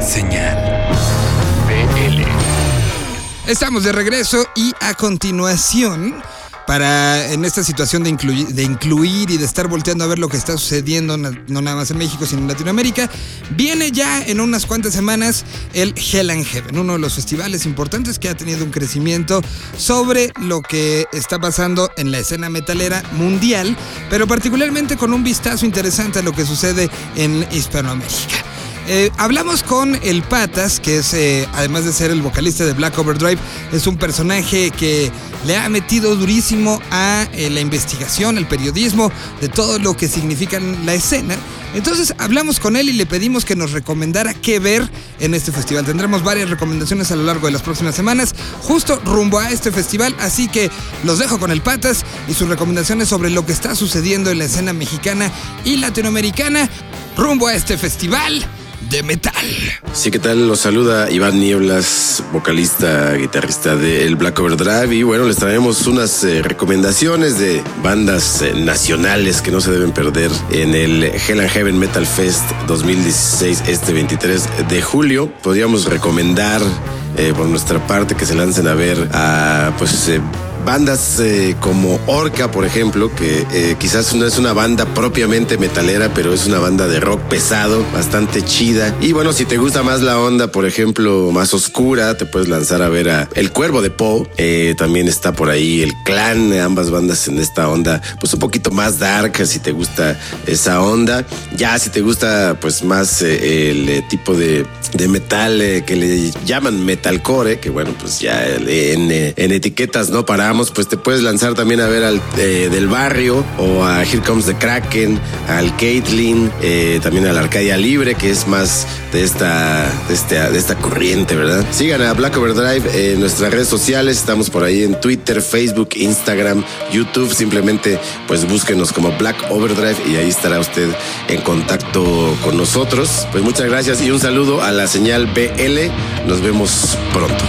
Señal BL. Estamos de regreso y a continuación para en esta situación de, de, incluir y de estar volteando a ver lo que está sucediendo no nada más en México sino en Latinoamérica, viene ya en unas cuantas semanas el Hell and Heaven, uno de los festivales importantes que ha tenido un crecimiento sobre lo que está pasando en la escena metalera mundial, pero particularmente con un vistazo interesante a lo que sucede en Hispanoamérica. Eh, hablamos con el Patas, que es, eh, además de ser el vocalista de Black Overdrive, es un personaje que le ha metido durísimo a eh, la investigación, el periodismo, de todo lo que significa la escena. Entonces hablamos con él y le pedimos que nos recomendara qué ver en este festival. Tendremos varias recomendaciones a lo largo de las próximas semanas, justo rumbo a este festival, así que los dejo con el Patas y sus recomendaciones sobre lo que está sucediendo en la escena mexicana y latinoamericana rumbo a este festival de metal. Sí, ¿qué tal? Los saluda Iván Nieblas, vocalista, guitarrista de El Black Overdrive. Y bueno, les traemos unas eh, recomendaciones de bandas eh, nacionales que no se deben perder en el Hell and Heaven Metal Fest 2016, este 23 de julio. Podríamos recomendar eh, por nuestra parte que se lancen a ver a pues bandas eh, como Orca, por ejemplo, que eh, quizás no es una banda propiamente metalera, pero es una banda de rock pesado, bastante chida. Y bueno, si te gusta más la onda, por ejemplo, más oscura, te puedes lanzar a ver a El Cuervo de Poe. Eh, también está por ahí El Clan, ambas bandas en esta onda, pues un poquito más dark, si te gusta esa onda. Ya si te gusta, pues más el tipo de, de metal que le llaman metalcore, que bueno, pues ya en, en etiquetas no pues te puedes lanzar también a ver al eh, del barrio o a Here Comes the Kraken, al Caitlyn, eh, también a la Arcadia Libre, que es más de esta, de, esta, de esta corriente, ¿verdad? Sigan a Black Overdrive en nuestras redes sociales, estamos por ahí en Twitter, Facebook, Instagram, YouTube, simplemente pues búsquenos como Black Overdrive y ahí estará usted en contacto con nosotros. Pues muchas gracias y un saludo a la señal BL, nos vemos pronto.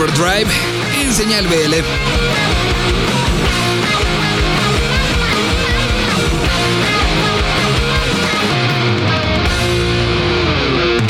Overdrive en señal BL.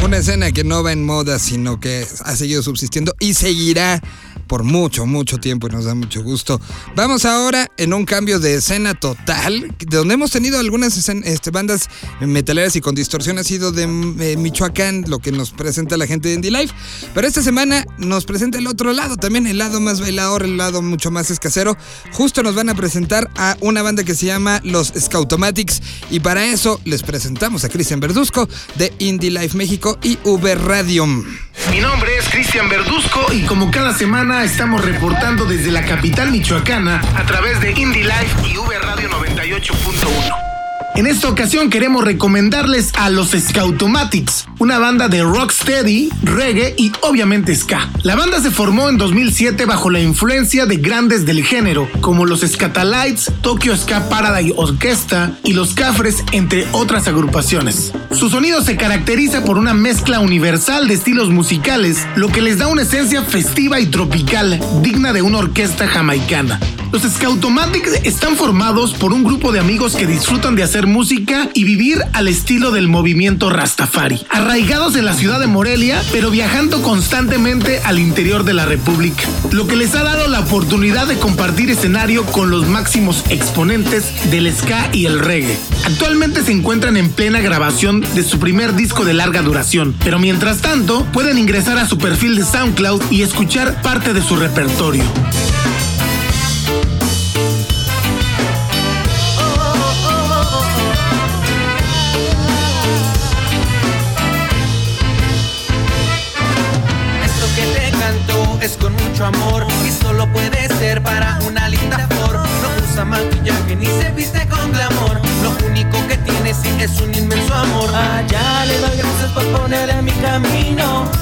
Una escena que no va en moda, sino que ha seguido subsistiendo y seguirá por mucho, mucho tiempo y nos da mucho gusto. Vamos ahora en un cambio de escena total, de donde hemos tenido algunas este, bandas metaleras y con distorsión ha sido de eh, Michoacán, lo que nos presenta la gente de Indie Life. Pero esta semana nos presenta el otro lado, también el lado más bailador, el lado mucho más escasero. Justo nos van a presentar a una banda que se llama Los Scoutomatics y para eso les presentamos a Cristian Verduzco de Indie Life México y Uber Radium. Mi nombre es Cristian Verduzco y como cada semana estamos reportando desde la capital michoacana a través de Indie Life y V Radio 98.1. En esta ocasión queremos recomendarles a los Scoutomatics, una banda de rocksteady, reggae y obviamente ska. La banda se formó en 2007 bajo la influencia de grandes del género, como los Scatalites, Tokyo Ska Paradise Orquesta y los Cafres, entre otras agrupaciones. Su sonido se caracteriza por una mezcla universal de estilos musicales, lo que les da una esencia festiva y tropical, digna de una orquesta jamaicana. Los Scoutomatics están formados por un grupo de amigos que disfrutan de hacer música y vivir al estilo del movimiento Rastafari, arraigados en la ciudad de Morelia, pero viajando constantemente al interior de la República, lo que les ha dado la oportunidad de compartir escenario con los máximos exponentes del ska y el reggae. Actualmente se encuentran en plena grabación de su primer disco de larga duración, pero mientras tanto pueden ingresar a su perfil de SoundCloud y escuchar parte de su repertorio.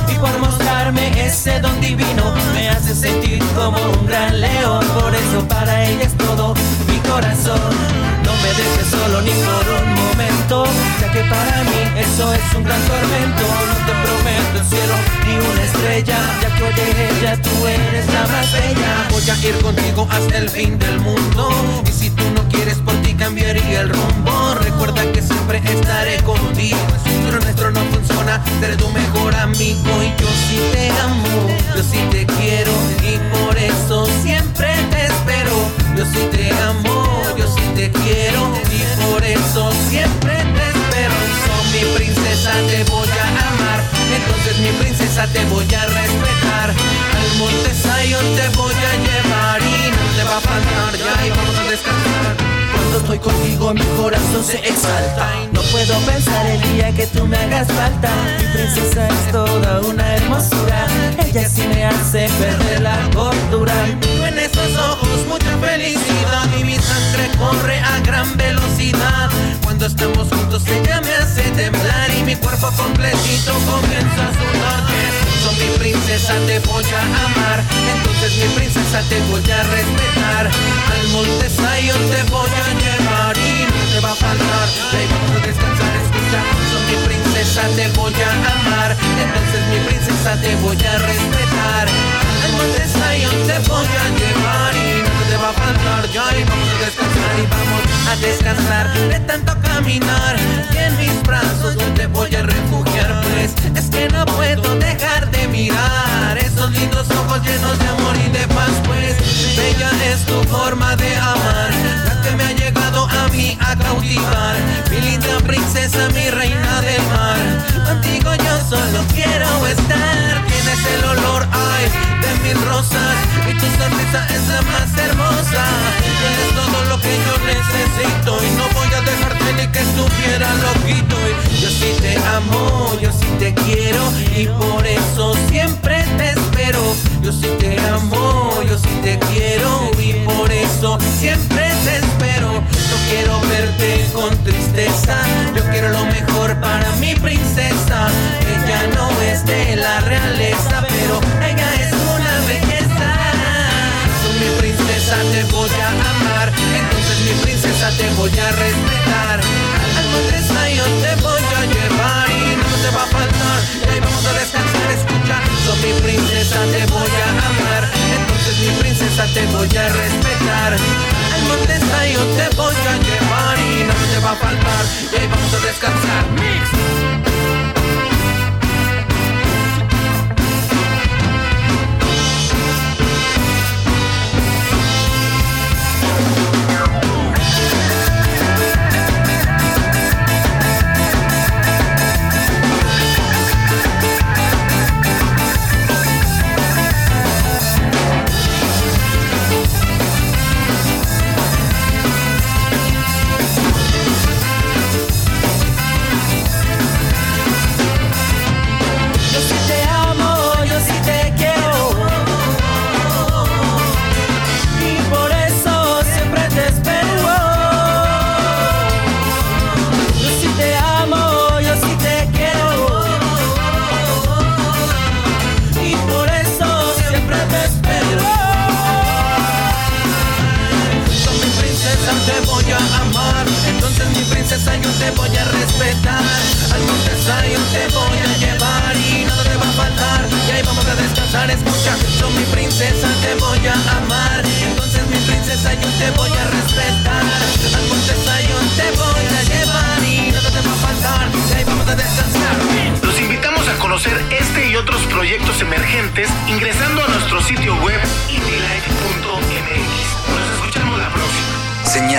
Y por mostrarme ese don divino. Me hace sentir como un gran león, por eso para ella es todo mi corazón me dejes solo ni por un momento, ya que para mí eso es un gran tormento. No te prometo el cielo ni una estrella, ya que oye ella tú eres la más bella. Voy a ir contigo hasta el fin del mundo, y si tú no quieres por ti cambiaría el rumbo. Recuerda que siempre estaré contigo, pero nuestro no funciona, seré tu mejor amigo y yo sí te amo, yo sí te quiero y por eso siempre te espero. Yo sí te amo, yo sí te quiero y por eso siempre te espero. Son mi princesa, te voy a amar. Entonces mi princesa te voy a respetar. Se exalta. No puedo pensar el día que tú me hagas falta. Mi princesa es toda una hermosura. Ella sí me hace perder la cordura. En esos ojos mucha felicidad. Y mi sangre corre a gran velocidad. Cuando estamos juntos ella me hace temblar. Y mi cuerpo completito comienza a sudar. Mi princesa te voy a amar. Entonces mi princesa te voy a respetar. Al monte Zion te voy a llevar te va a faltar. A descansar, escucha Son mi princesa te voy a amar. Entonces mi princesa te voy a respetar. Al monte Zion te voy a llevar y no te va a faltar. Ya y vamos a descansar y vamos a descansar De tanto caminar. Y en mis brazos no te voy a refugiar Pues es que no puedo dejar de mirar Esos lindos ojos llenos de amor y de paz Pues bella es tu forma de amar La que me ha llegado a mí a cautivar. Mi linda princesa, mi reina del mar Contigo yo solo quiero estar. Tienes el olor, ay, de mil rosas Y tu sonrisa es la más hermosa. Tienes todo lo que yo necesito Y no voy a dejarte ni que estuviera loquito. Y Yo sí te amo, yo sí te quiero Y por eso siempre te espero Yo sí te amo, yo sí te quiero Y por eso siempre te espero. No quiero verte con tristeza Yo quiero lo mejor para mi princesa. Ella no es de la realeza Pero ella es una belleza. Soy mi princesa, te voy a amar. Entonces mi princesa te voy a respetar. Al monte Zion te voy a llevar Y no te va a faltar. Y ahí vamos a descansar, escucha. Soy mi princesa, te te voy a respetar. Al monte yo te voy a llevar y no te va a faltar. Y ahí vamos a descansar. Mix.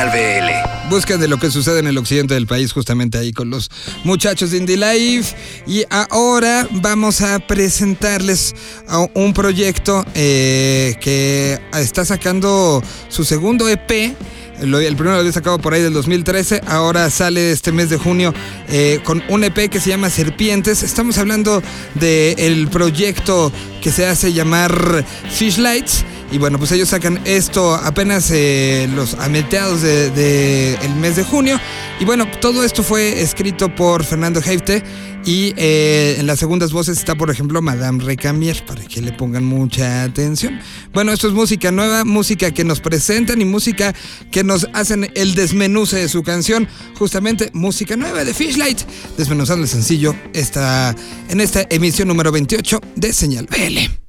BL. Busca de lo que sucede en el occidente del país, justamente ahí con los muchachos de Indie Life. Y ahora vamos a presentarles a un proyecto eh, que está sacando su segundo EP. El primero lo había sacado por ahí del 2013, ahora sale este mes de junio eh, con un EP que se llama Serpientes. Estamos hablando del proyecto que se hace llamar Fish Lights. Y bueno, pues ellos sacan esto apenas eh, los a mediados de, de el mes de junio. Y bueno, todo esto fue escrito por Fernando Heifte. Y eh, en las segundas voces está, por ejemplo, Madame Recamier, para que le pongan mucha atención. Bueno, esto es música nueva, música que nos presentan y música que nos hacen el desmenuce de su canción. Justamente música nueva de Fishlight, desmenuzando el sencillo esta, en esta emisión número 28 de Señal BL.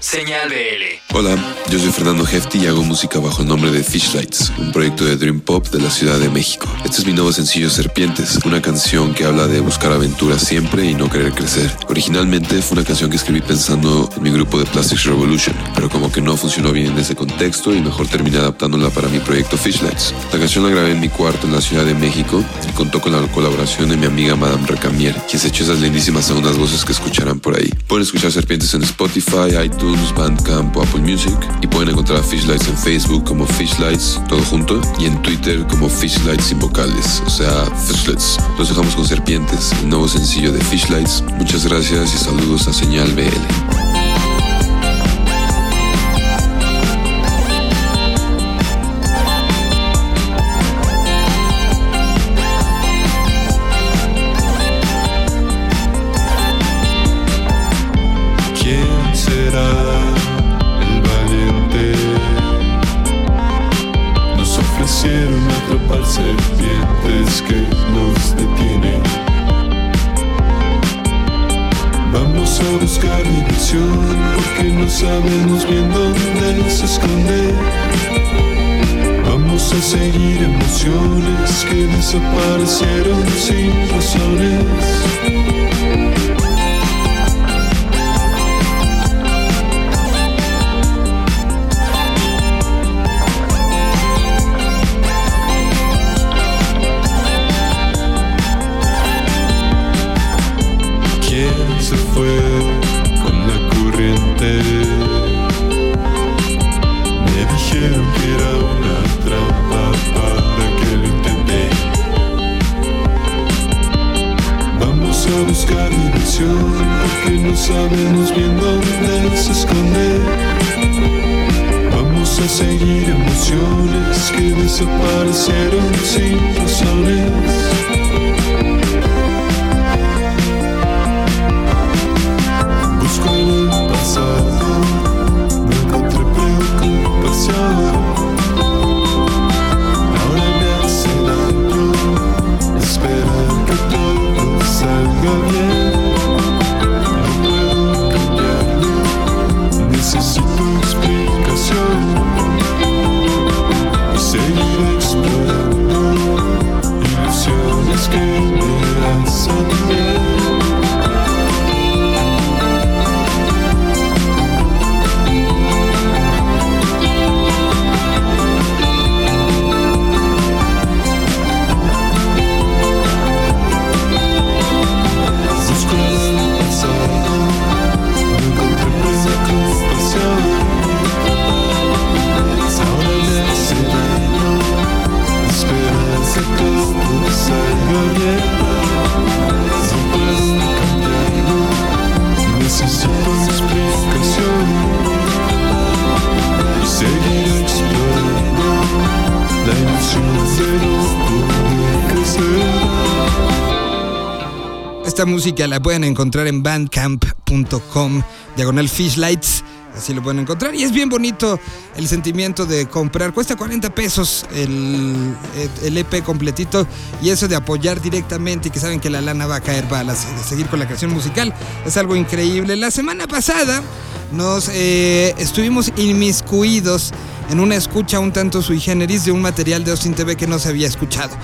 Señal BL. Hola, yo soy Fernando Hefti y hago música bajo el nombre de Fishlights, un proyecto de Dream Pop de la Ciudad de México. Este es mi nuevo sencillo Serpientes, una canción que habla de buscar aventuras siempre y no querer crecer. Originalmente fue una canción que escribí pensando en mi grupo de Plastics Revolution, pero como que no funcionó bien en ese contexto y mejor terminé adaptándola para mi proyecto Fishlights. La canción la grabé en mi cuarto en la Ciudad de México y contó con la colaboración de mi amiga Madame Recamier, quien se echó esas lindísimas segundas voces que escucharán por ahí. Pueden escuchar Serpientes en Spotify, iTunes, Bandcamp o Apple Music y pueden encontrar Fishlights en Facebook como Fishlights, todo junto, y en Twitter como Fishlights sin vocales, o sea, Fishlights. Los dejamos con Serpientes, el nuevo sencillo de Fishlights. Muchas gracias y saludos a Señal BL. Sabemos bien dónde se esconde. Vamos a seguir emociones que desaparecieron sin razones. Porque no sabemos bien dónde se esconde. Vamos a seguir emociones que desaparecieron sin razones. все нелегко, и все не скрыто от Esta música la pueden encontrar en bandcamp.com, diagonal fishlights. Así lo pueden encontrar. Y es bien bonito el sentimiento de comprar. Cuesta 40 pesos el, el EP completito. Y eso de apoyar directamente y que saben que la lana va a caer para seguir con la creación musical. Es algo increíble. La semana pasada nos eh, estuvimos inmiscuidos en una escucha un tanto sui generis de un material de Austin TV que no se había escuchado.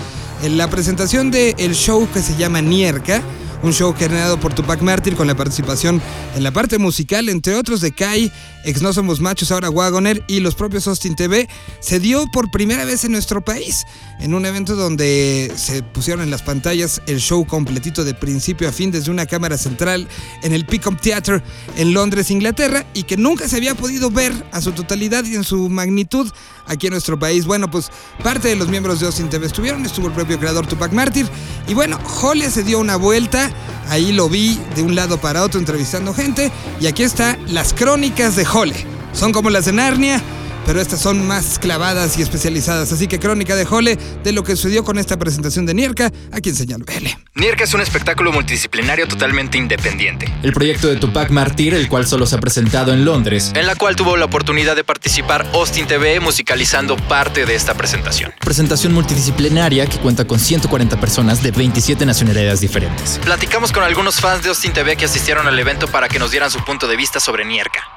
En la presentación del show que se llama Nierka, un show creado por Tupac Mártir con la participación en la parte musical, entre otros de Kai, Ex No Somos Machos, ahora Wagoner y los propios Austin TV, se dio por primera vez en nuestro país, en un evento donde se pusieron en las pantallas el show completito de principio a fin desde una cámara central en el Pickup Theatre en Londres, Inglaterra, y que nunca se había podido ver a su totalidad y en su magnitud aquí en nuestro país. Bueno, pues parte de los miembros de Austin TV estuvieron, estuvo el propio creador Tupac Mártir, y bueno, Jole se dio una vuelta, ahí lo vi de un lado para otro entrevistando gente, y aquí está las crónicas de Jole. Son como las de Narnia, pero estas son más clavadas y especializadas. Así que crónica de Jole de lo que sucedió con esta presentación de Nierka, aquí en Señal BL. NIRCA es un espectáculo multidisciplinario totalmente independiente, El proyecto de Tupac Martyr, el cual solo se ha presentado en Londres. en la cual tuvo la oportunidad de participar Austin TV musicalizando parte de esta presentación. Presentación multidisciplinaria que cuenta con 140 personas de 27 nacionalidades diferentes. Platicamos con algunos fans de Austin TV que asistieron al evento para que nos dieran su punto de vista sobre Nierka.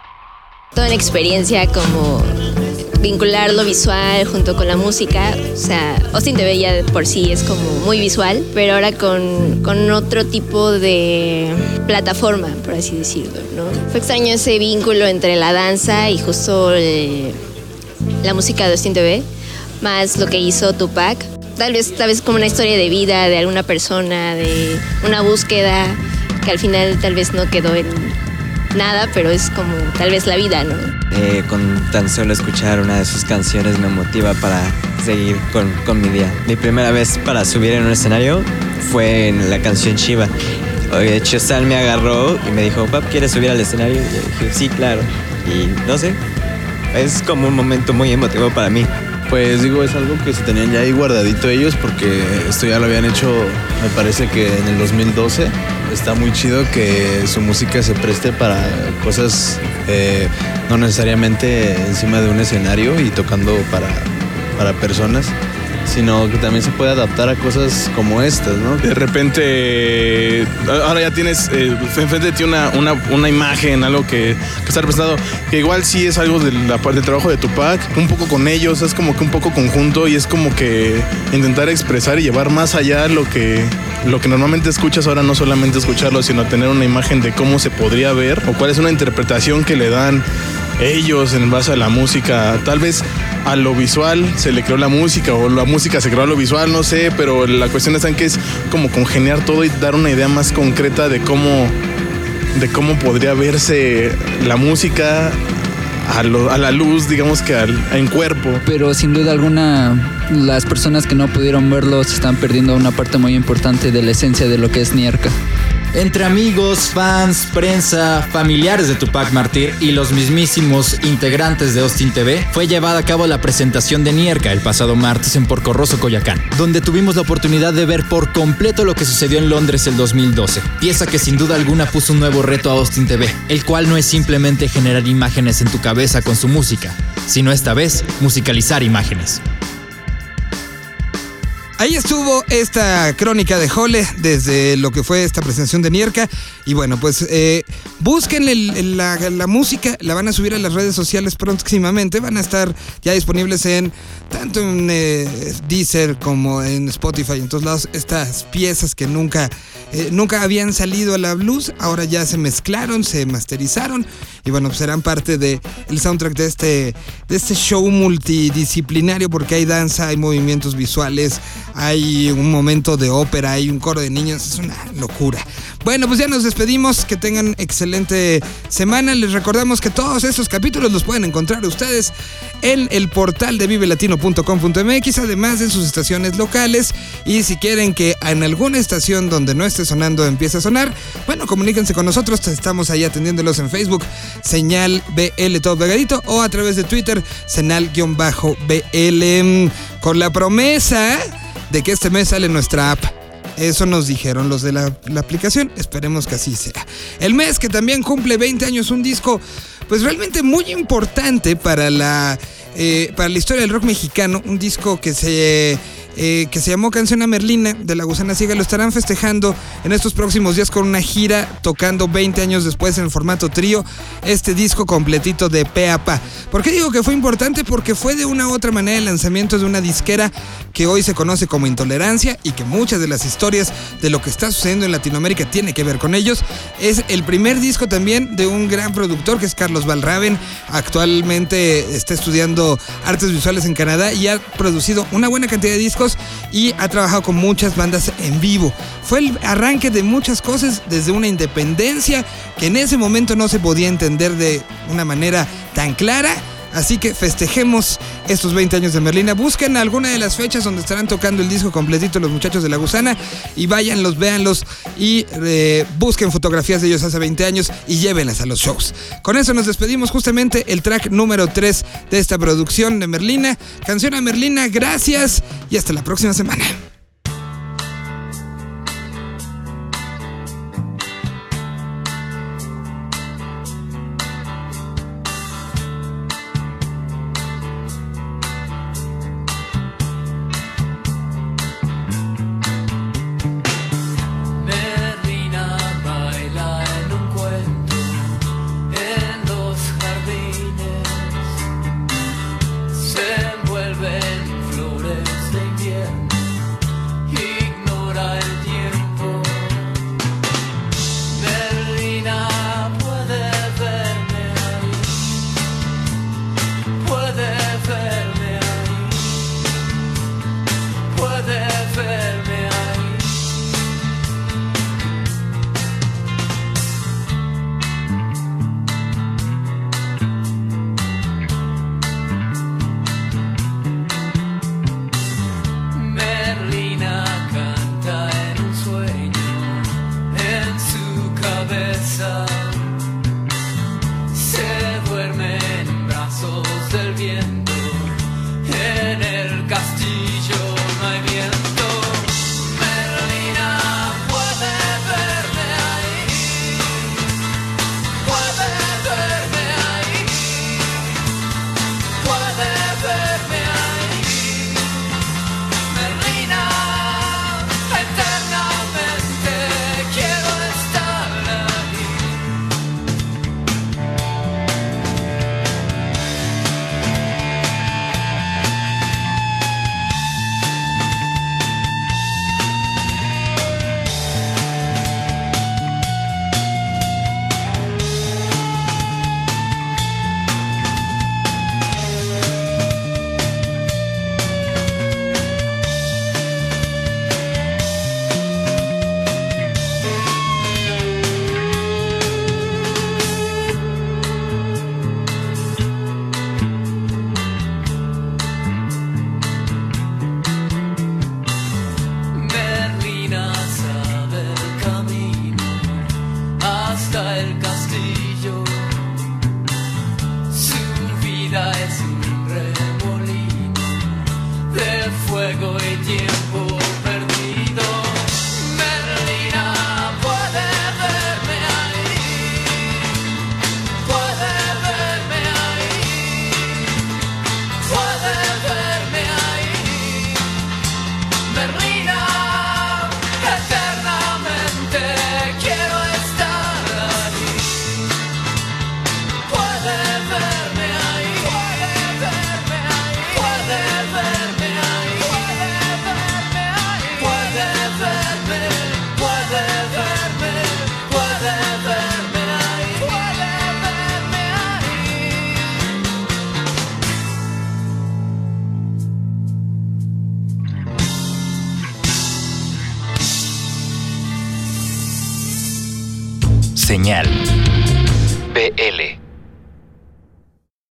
Toda una experiencia como vincular lo visual junto con la música. O sea, Austin TV ya por sí es como muy visual, pero ahora con, con otro tipo de plataforma, por así decirlo. Fue extraño ese vínculo entre la danza y justo la música de Austin TV, más lo que hizo Tupac. Tal vez, tal vez como una historia de vida de alguna persona, de una búsqueda que al final tal vez no quedó en nada, pero es como tal vez la vida, ¿no? Eh, con tan solo escuchar una de sus canciones me motiva para seguir con, con mi día. Mi primera vez para subir en un escenario fue en la canción Shiva. De hecho, Sal me agarró y me dijo, Pap, ¿quieres subir al escenario? Y yo dije, sí, claro. Y no sé, es como un momento muy emotivo para mí. Pues digo, es algo que se tenían ya ahí guardadito ellos porque esto ya lo habían hecho, me parece que en el 2012. Está muy chido que su música se preste para cosas eh, no necesariamente encima de un escenario y tocando para, para personas, sino que también se puede adaptar a cosas como estas, ¿no? De repente, ahora ya tienes eh, enfrente de ti una, una, una imagen, algo que, que está representado, que igual sí es algo de la parte del trabajo de Tupac, un poco con ellos, es como que un poco conjunto y es como que intentar expresar y llevar más allá lo que, lo que normalmente escuchas ahora, no solamente escucharlo, sino tener una imagen de cómo se podría ver o cuál es una interpretación que le dan ellos en base a la música. Tal vez a lo visual se le creó la música o la música se creó a lo visual, no sé, pero la cuestión está en que es como congeniar todo y dar una idea más concreta de cómo, de cómo podría verse la música a, la luz, digamos que al- en cuerpo. Pero sin duda alguna, las personas que no pudieron verlo se están perdiendo una parte muy importante de la esencia de lo que es Nierka. Entre amigos, fans, prensa, familiares de Tupac Martyr y los mismísimos integrantes de Austin TV, fue llevada a cabo la presentación de Nierka el pasado martes en Porcorroso, Coyacán, donde tuvimos la oportunidad de ver por completo lo que sucedió en Londres el 2012. Pieza que sin duda alguna puso un nuevo reto a Austin TV, el cual no es simplemente generar imágenes en tu cabeza con su música, sino esta vez musicalizar imágenes. Ahí estuvo esta crónica de Jole desde lo que fue esta presentación de Nierka. Y bueno, pues eh, busquen la, música, la van a subir a las redes sociales próximamente. Van a estar ya disponibles en tanto en eh, Deezer como en Spotify. En todos lados, estas piezas que nunca, eh, nunca habían salido a la luz, ahora ya se mezclaron, se masterizaron. Y bueno, pues serán parte del el soundtrack de este, de este show multidisciplinario porque hay danza, hay movimientos visuales, hay un momento de ópera, hay un coro de niños, es una locura. Bueno, pues ya nos despedimos, que tengan excelente semana. Les recordamos que todos estos capítulos los pueden encontrar ustedes en el portal de vivelatino.com.mx, además de sus estaciones locales. Y si quieren que en alguna estación donde no esté sonando empiece a sonar, bueno, comuníquense con nosotros, estamos ahí atendiéndolos en Facebook, señal BL todo pegadito, o a través de Twitter, señal-BL, con la promesa de que este mes sale nuestra app Eso nos dijeron los de la, aplicación. Esperemos que así sea. El mes que también cumple 20 años, un disco pues realmente muy importante para la, eh, para la historia del rock mexicano. Un disco que se eh, que se llamó Canción a Merlina de la Gusana Ciega. Lo estarán festejando en estos próximos días con una gira tocando 20 años después en el formato trío este disco completito de pe a pa. ¿Por qué digo que fue importante? Porque fue de una u otra manera el lanzamiento de una disquera que hoy se conoce como Intolerancia y que muchas de las historias de lo que está sucediendo en Latinoamérica tiene que ver con ellos. Es el primer disco también de un gran productor que es Carlos Valraven. Actualmente está estudiando artes visuales en Canadá y ha producido una buena cantidad de discos y ha trabajado con muchas bandas en vivo. Fue el arranque de muchas cosas desde una independencia que en ese momento no se podía entender de una manera tan clara. Así que festejemos estos 20 años de Merlina. Busquen alguna de las fechas donde estarán tocando el disco completito los muchachos de La Gusana y váyanlos, véanlos y eh, busquen fotografías de ellos hace 20 años y llévenlas a los shows. Con eso nos despedimos justamente el track número 3 de esta producción de Merlina. Canción a Merlina, gracias y hasta la próxima semana.